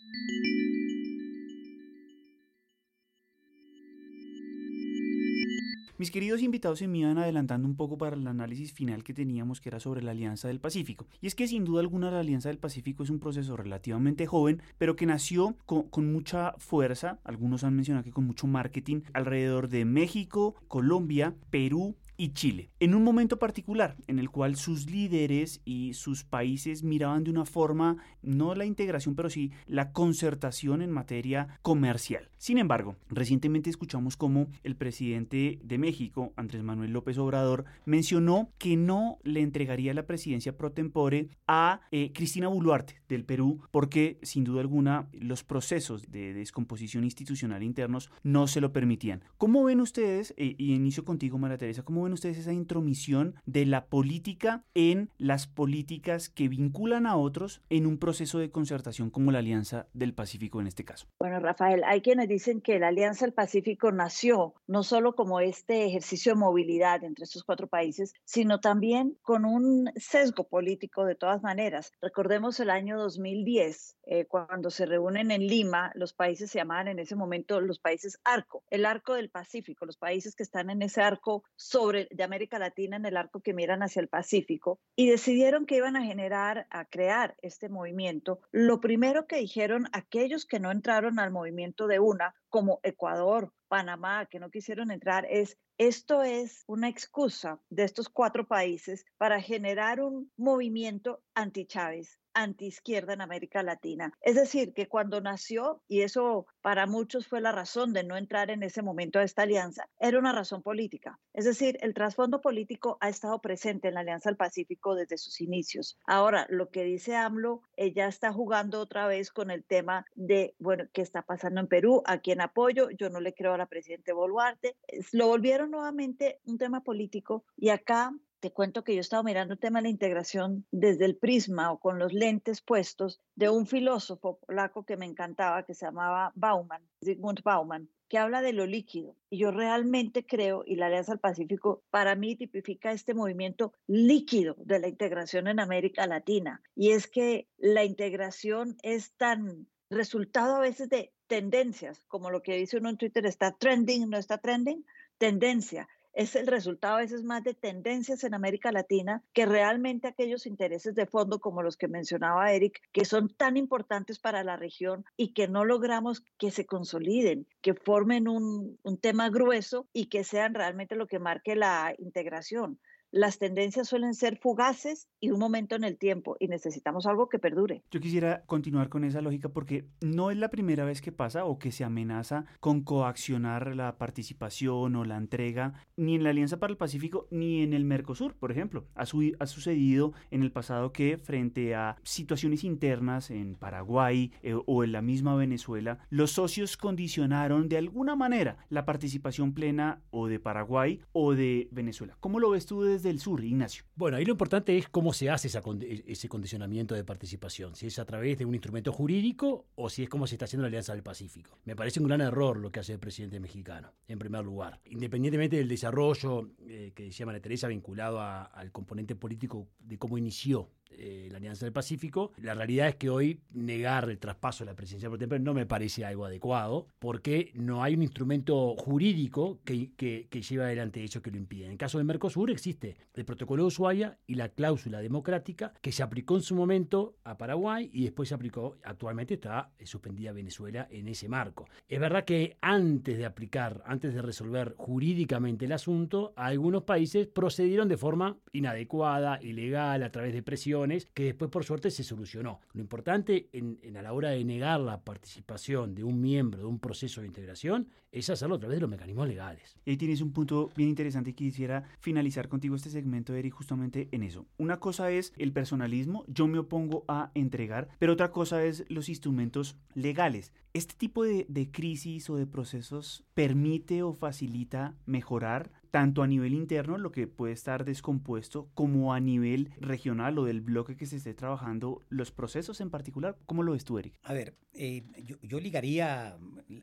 Mis queridos invitados se me iban adelantando un poco para el análisis final que teníamos, que era sobre la Alianza del Pacífico. Y es que sin duda alguna la Alianza del Pacífico es un proceso relativamente joven, pero que nació con, con mucha fuerza, algunos han mencionado que con mucho marketing, alrededor de México, Colombia, Perú, y Chile, en un momento particular en el cual sus líderes y sus países miraban de una forma no la integración, pero sí la concertación en materia comercial. Sin embargo, recientemente escuchamos cómo el presidente de México, Andrés Manuel López Obrador, mencionó que no le entregaría la presidencia pro tempore a eh, Cristina Boluarte del Perú, porque sin duda alguna los procesos de descomposición institucional internos no se lo permitían. ¿Cómo ven ustedes, eh, y inicio contigo María Teresa, cómo ven ustedes esa intromisión de la política en las políticas que vinculan a otros en un proceso de concertación como la Alianza del Pacífico en este caso? Bueno, Rafael, hay quienes dicen que la Alianza del Pacífico nació no solo como este ejercicio de movilidad entre estos cuatro países, sino también con un sesgo político de todas maneras. Recordemos el año 2010, eh, cuando se reúnen en Lima, los países se llamaban en ese momento los países arco, el arco del Pacífico, los países que están en ese arco sobre de América Latina, en el arco que miran hacia el Pacífico, y decidieron que iban a generar, a crear este movimiento. Lo primero que dijeron aquellos que no entraron al movimiento de una, como Ecuador, Panamá, que no quisieron entrar, es Esto es una excusa de estos cuatro países para generar un movimiento anti-Chávez, anti-izquierda en América Latina. Es decir, que cuando nació, y eso para muchos fue la razón de no entrar en ese momento a esta alianza, era una razón política. Es decir, el trasfondo político ha estado presente en la Alianza del Pacífico desde sus inicios. Ahora, lo que dice AMLO, ella está jugando otra vez con el tema de, bueno, ¿qué está pasando en Perú? ¿A quién apoyo? Yo no le creo a la presidenta Boluarte. Lo volvieron nuevamente un tema político y acá te cuento que yo estaba mirando el tema de la integración desde el prisma o con los lentes puestos de un filósofo polaco que me encantaba, que se llamaba Bauman, Zygmunt Bauman, que habla de lo líquido. Y yo realmente creo, y la Alianza del Pacífico para mí tipifica este movimiento líquido de la integración en América Latina. Y es que la integración es tan resultado a veces de tendencias, como lo que dice uno en Twitter, está trending, no está trending, tendencia es el resultado a veces más de tendencias en América Latina que realmente aquellos intereses de fondo como los que mencionaba Eric, que son tan importantes para la región y que no logramos que se consoliden, que formen un, un tema grueso y que sean realmente lo que marque la integración las tendencias suelen ser fugaces y un momento en el tiempo y necesitamos algo que perdure. Yo quisiera continuar con esa lógica porque no es la primera vez que pasa o que se amenaza con coaccionar la participación o la entrega ni en la Alianza para el Pacífico ni en el Mercosur, por ejemplo. Ha, ha sucedido en el pasado que frente a situaciones internas en Paraguay eh, o en la misma Venezuela, los socios condicionaron de alguna manera la participación plena o de Paraguay o de Venezuela. ¿Cómo lo ves tú desde del sur, Ignacio. Bueno, ahí lo importante es cómo se hace e, ese condicionamiento de participación, si es a través de un instrumento jurídico o si es como se está haciendo la Alianza del Pacífico. Me parece un gran error lo que hace el presidente mexicano, en primer lugar. Independientemente del desarrollo eh, que decía María Teresa vinculado al componente político de cómo inició eh, la Alianza del Pacífico. La realidad es que hoy negar el traspaso de la presidencia por tiempo no me parece algo adecuado, porque no hay un instrumento jurídico que, que, que lleve adelante eso que lo impide. En el caso del Mercosur existe el protocolo de Ushuaia y la cláusula democrática que se aplicó en su momento a Paraguay y después se aplicó, actualmente está suspendida Venezuela en ese marco. Es verdad que antes de aplicar, antes de resolver jurídicamente el asunto, algunos países procedieron de forma inadecuada, ilegal, a través de presiones que después por suerte se solucionó. Lo importante en, a la hora de negar la participación de un miembro de un proceso de integración es hacerlo a través de los mecanismos legales. Y ahí tienes un punto bien interesante y quisiera finalizar contigo este segmento, Eric, justamente en eso. Una cosa es el personalismo, yo me opongo a entregar, pero otra cosa es los instrumentos legales. ¿Este tipo de, de crisis o de procesos permite o facilita mejorar tanto a nivel interno, lo que puede estar descompuesto, como a nivel regional o del bloque que se esté trabajando, los procesos en particular. ¿Cómo lo ves tú, Eric? A ver, eh, yo, ligaría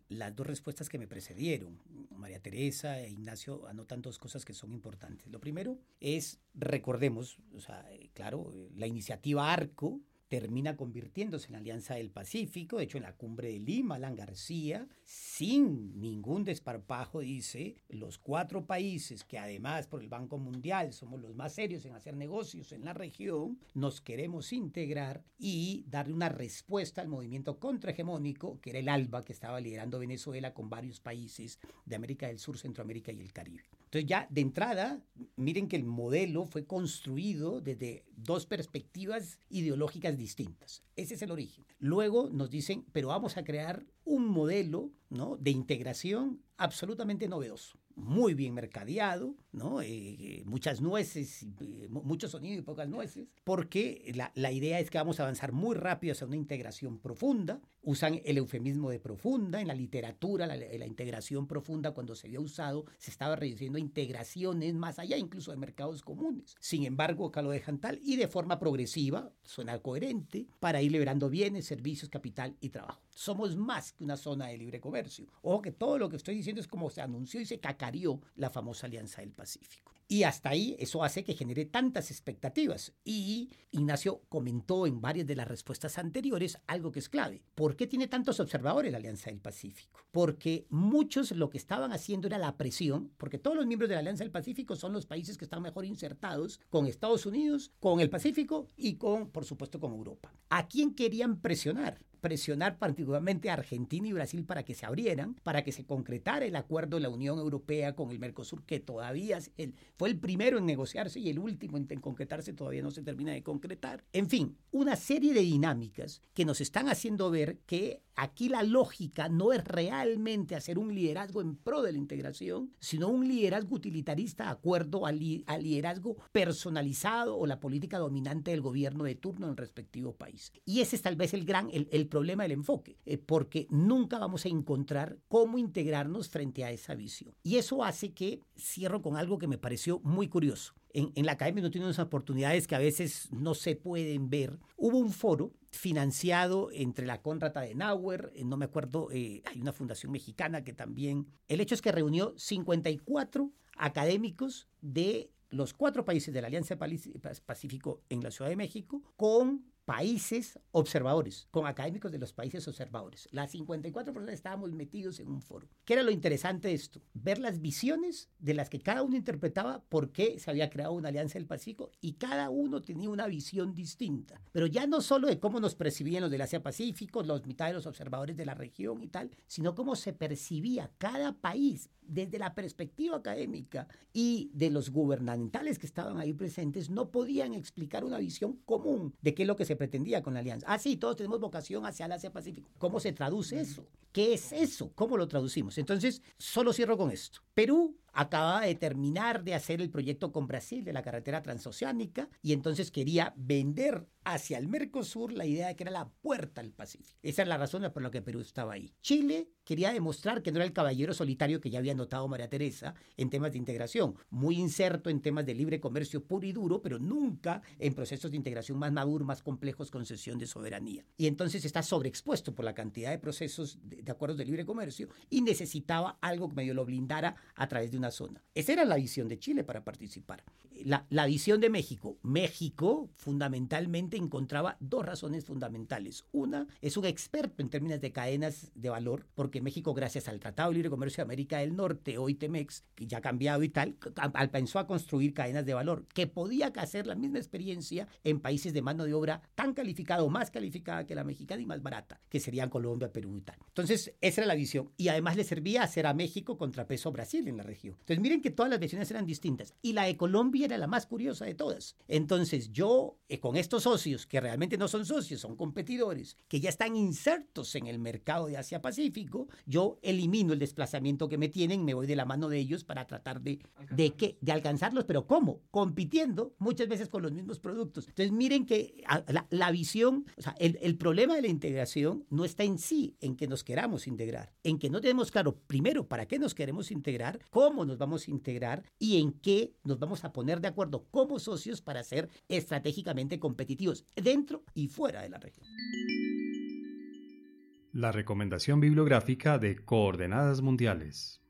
las dos respuestas que me precedieron. María Teresa e Ignacio anotan dos cosas que son importantes. Lo primero es, recordemos, o sea, eh, claro, la iniciativa ARCO, termina convirtiéndose en la Alianza del Pacífico. De hecho, en la cumbre de Lima, Alan García, sin ningún desparpajo, dice, los cuatro países que además por el Banco Mundial somos los más serios en hacer negocios en la región, nos queremos integrar y darle una respuesta al movimiento contrahegemónico, que era el ALBA, que estaba liderando Venezuela con varios países de América del Sur, Centroamérica y el Caribe. Entonces ya de entrada, miren que el modelo fue construido desde dos perspectivas ideológicas distintas. Ese es el origen. Luego nos dicen, pero vamos a crear un modelo ¿no? de integración absolutamente novedoso muy bien mercadeado, ¿no? Eh, muchas nueces, eh, mucho sonido y pocas nueces, porque la, la, idea es que vamos a avanzar muy rápido hacia una integración profunda. Usan el eufemismo de profunda en la literatura, la, la integración profunda cuando se había usado, se estaba reduciendo a integraciones más allá incluso de mercados comunes. Sin embargo, acá lo dejan tal y de forma progresiva, suena coherente, para ir liberando bienes, servicios, capital y trabajo. Somos más que una zona de libre comercio. Ojo que todo lo que estoy diciendo es como se anunció y se cacarió la famosa Alianza del Pacífico. Y hasta ahí eso hace que genere tantas expectativas. Y Ignacio comentó en varias de las respuestas anteriores algo que es clave. ¿Por qué tiene tantos observadores la Alianza del Pacífico? Porque muchos lo que estaban haciendo era la presión, porque todos los miembros de la Alianza del Pacífico son los países que están mejor insertados con Estados Unidos, con el Pacífico y con, por supuesto, con Europa. ¿A quién querían presionar? presionar particularmente a Argentina y Brasil para que se abrieran, para que se concretara el acuerdo de la Unión Europea con el Mercosur, que todavía fue el primero en negociarse y el último en, concretarse todavía no se termina de concretar. En fin, una serie de dinámicas que nos están haciendo ver que aquí la lógica no es realmente hacer un liderazgo en pro de la integración, sino un liderazgo utilitarista de acuerdo al, liderazgo personalizado o la política dominante del gobierno de turno en el respectivo país. Y ese es tal vez el gran, el, el problema del enfoque, eh, porque nunca vamos a encontrar cómo integrarnos frente a esa visión. Y eso hace que cierro con algo que me pareció muy curioso. En, en, la academia no tiene unas oportunidades que a veces no se pueden ver. Hubo un foro financiado entre la Conrad Adenauer, eh, no me acuerdo, eh, hay una fundación mexicana que también. El hecho es que reunió 54 académicos de los cuatro países de la Alianza Pacífico en la Ciudad de México con países observadores, con académicos de los países observadores. Las 54 personas estábamos metidos en un foro. ¿Qué era lo interesante de esto? Ver las visiones de las que cada uno interpretaba por qué se había creado una alianza del Pacífico y cada uno tenía una visión distinta. Pero ya no solo de cómo nos percibían los del Asia-Pacífico, los mitad de los observadores de la región y tal, sino cómo se percibía cada país desde la perspectiva académica y de los gubernamentales que estaban ahí presentes, no podían explicar una visión común de qué es lo que se pretendía con la alianza. Ah, sí, todos tenemos vocación hacia el Asia-Pacífico. ¿Cómo se traduce eso? ¿Qué es eso? ¿Cómo lo traducimos? Entonces, solo cierro con esto. Perú acababa de terminar de hacer el proyecto con Brasil de la carretera transoceánica y entonces quería vender hacia el Mercosur la idea de que era la puerta al Pacífico. Esa es la razón por la que Perú estaba ahí. Chile quería demostrar que no era el caballero solitario que ya había notado María Teresa en temas de integración, muy inserto en temas de libre comercio puro y duro, pero nunca en procesos de integración más maduros, más complejos con cesión de soberanía. Y entonces está sobreexpuesto por la cantidad de procesos de, de acuerdos de libre comercio y necesitaba algo que medio lo blindara a través de zona. Esa era la visión de Chile para participar. La, la, visión de México. México fundamentalmente encontraba dos razones fundamentales. Una, es un experto en términos de cadenas de valor, porque México, gracias al Tratado de Libre Comercio de América del Norte, hoy Temex, que ya ha cambiado y tal, pensó a construir cadenas de valor, que podía hacer la misma experiencia en países de mano de obra tan calificada o más calificada que la mexicana y más barata, que serían Colombia, Perú y tal. Entonces, esa era la visión. Y además le servía hacer a México contrapeso Brasil en la región. Entonces, miren que todas las visiones eran distintas. Y la de Colombia era la más curiosa de todas. Entonces, yo, eh, con estos socios, que realmente no son socios, son competidores, que ya están insertos en el mercado de Asia-Pacífico, yo elimino el desplazamiento que me tienen, me voy de la mano de ellos para tratar de, de, qué, de alcanzarlos. Pero ¿cómo? Compitiendo muchas veces con los mismos productos. Entonces, miren que la, la visión, o sea, el, el problema de la integración no está en sí, en que nos queramos integrar, en que no tenemos claro, primero, para qué nos queremos integrar, cómo nos vamos a integrar y en qué nos vamos a poner de acuerdo como socios para ser estratégicamente competitivos dentro y fuera de la región. La recomendación bibliográfica de Coordenadas Mundiales.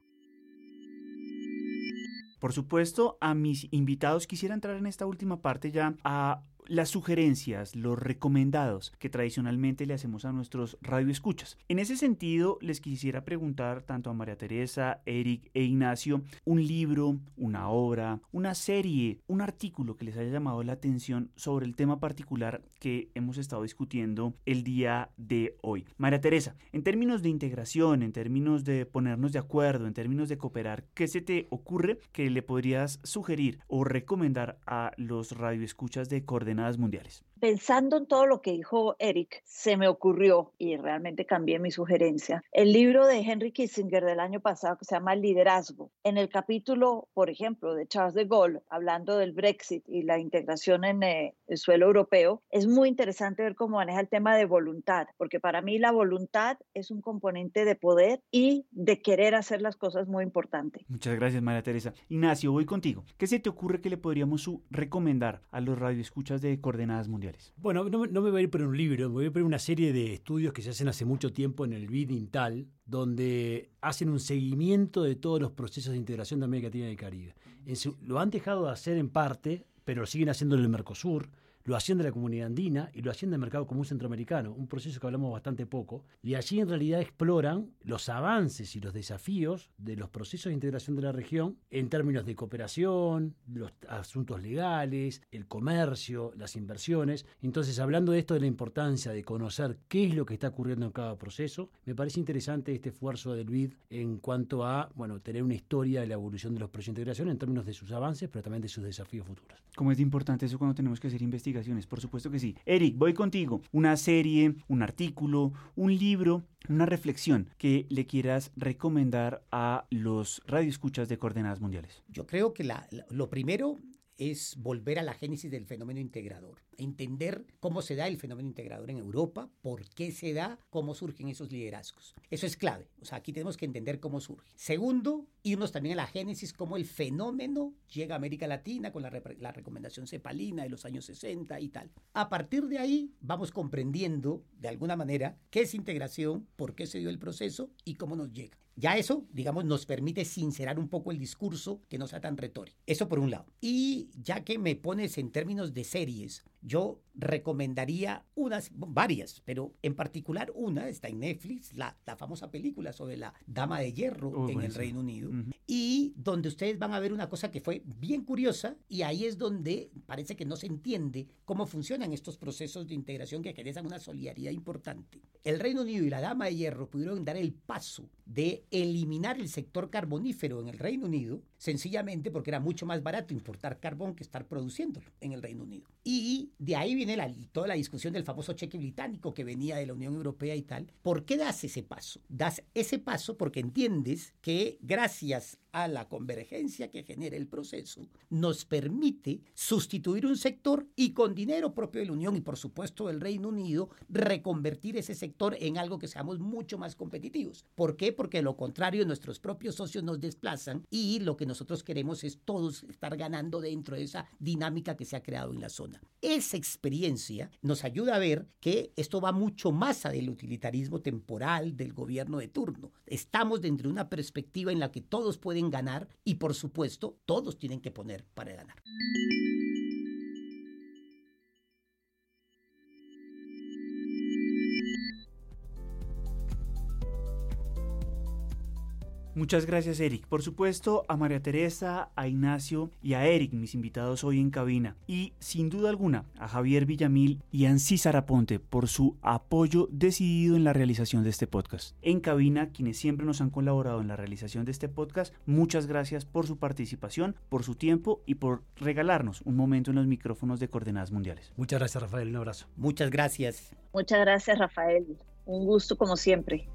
Por supuesto, a mis invitados quisiera entrar en esta última parte ya a las sugerencias, los recomendados que tradicionalmente le hacemos a nuestros radioescuchas. En ese sentido, les quisiera preguntar tanto a María Teresa, Eric e Ignacio un libro, una obra, una serie, un artículo que les haya llamado la atención sobre el tema particular que hemos estado discutiendo el día de hoy. María Teresa, en términos de integración, en términos de ponernos de acuerdo, en términos de cooperar, ¿qué se te ocurre que le podrías sugerir o recomendar a los radioescuchas de Coordenadas mundiales. Pensando en todo lo que dijo Eric, se me ocurrió, y realmente cambié mi sugerencia, el libro de Henry Kissinger del año pasado que se llama Liderazgo. En el capítulo, por ejemplo, de Charles de Gaulle, hablando del Brexit y la integración en eh, el suelo europeo, es muy interesante ver cómo maneja el tema de voluntad, porque para mí la voluntad es un componente de poder y de querer hacer las cosas muy importante. Muchas gracias, María Teresa. Ignacio, voy contigo. ¿Qué se te ocurre que le podríamos recomendar a los radioescuchas de Coordenadas Mundiales? Bueno, no, me voy a ir por un libro, me voy a ir por una serie de estudios que se hacen hace mucho tiempo en el BID Intal, donde hacen un seguimiento de todos los procesos de integración de América Latina y el Caribe. lo han dejado de hacer en parte, pero siguen haciendo en el Mercosur, lo hacían de la comunidad andina y lo hacían del mercado común centroamericano, un proceso que hablamos bastante poco, y allí en realidad exploran los avances y los desafíos de los procesos de integración de la región en términos de cooperación, los asuntos legales, el comercio, las inversiones. Entonces, hablando de esto de la importancia de conocer qué es lo que está ocurriendo en cada proceso, me parece interesante este esfuerzo del BID en cuanto a, bueno, tener una historia de la evolución de los procesos de integración en términos de sus avances, pero también de sus desafíos futuros. ¿Cómo es importante eso cuando tenemos que hacer investigación? Por supuesto que sí. Eric, voy contigo. Una serie, un artículo, un libro, una reflexión que le quieras recomendar a los radioescuchas de Coordenadas Mundiales. Yo creo que lo primero es volver a la génesis del fenómeno integrador, entender cómo se da el fenómeno integrador en Europa, por qué se da, cómo surgen esos liderazgos. Eso es clave, o sea, aquí tenemos que entender cómo surge. Segundo, irnos también a la génesis, cómo el fenómeno llega a América Latina con la, recomendación cepalina de los años 60 y tal. A partir de ahí vamos comprendiendo, de alguna manera, qué es integración, por qué se dio el proceso y cómo nos llega. Ya eso, digamos, nos permite sincerar un poco el discurso que no sea tan retórico. Eso por un lado. Y ya que me pones en términos de series, yo recomendaría unas, varias, pero en particular una, está en Netflix, la, la famosa película sobre la Dama de Hierro en el Reino Unido, y donde ustedes van a ver una cosa que fue bien curiosa, y ahí es donde parece que no se entiende cómo funcionan estos procesos de integración que generan una solidaridad importante. El Reino Unido y la Dama de Hierro pudieron dar el paso de eliminar el sector carbonífero en el Reino Unido, sencillamente porque era mucho más barato importar carbón que estar produciéndolo en el Reino Unido. Y de ahí viene toda la discusión del famoso cheque británico que venía de la Unión Europea y tal. ¿Por qué das ese paso? Das ese paso porque entiendes que gracias a la convergencia que genera el proceso, nos permite sustituir un sector y con dinero propio de la Unión y por supuesto del Reino Unido, reconvertir ese sector en algo que seamos mucho más competitivos. ¿Por qué? Porque lo contrario, nuestros propios socios nos desplazan y lo que nosotros queremos es todos estar ganando dentro de esa dinámica que se ha creado en la zona. Esa experiencia nos ayuda a ver que esto va mucho más allá del utilitarismo temporal del gobierno de turno. Estamos dentro de una perspectiva en la que todos pueden ganar y por supuesto todos tienen que poner para ganar. Muchas gracias Eric. Por supuesto a María Teresa, a Ignacio y a Eric, mis invitados hoy en cabina. Y sin duda alguna a Javier Villamil y a Ansi Saraponte por su apoyo decidido en la realización de este podcast. En cabina, quienes siempre nos han colaborado en la realización de este podcast, muchas gracias por su participación, por su tiempo y por regalarnos un momento en los micrófonos de Coordenadas Mundiales. Muchas gracias Rafael, un abrazo. Muchas gracias. Muchas gracias Rafael. Un gusto como siempre.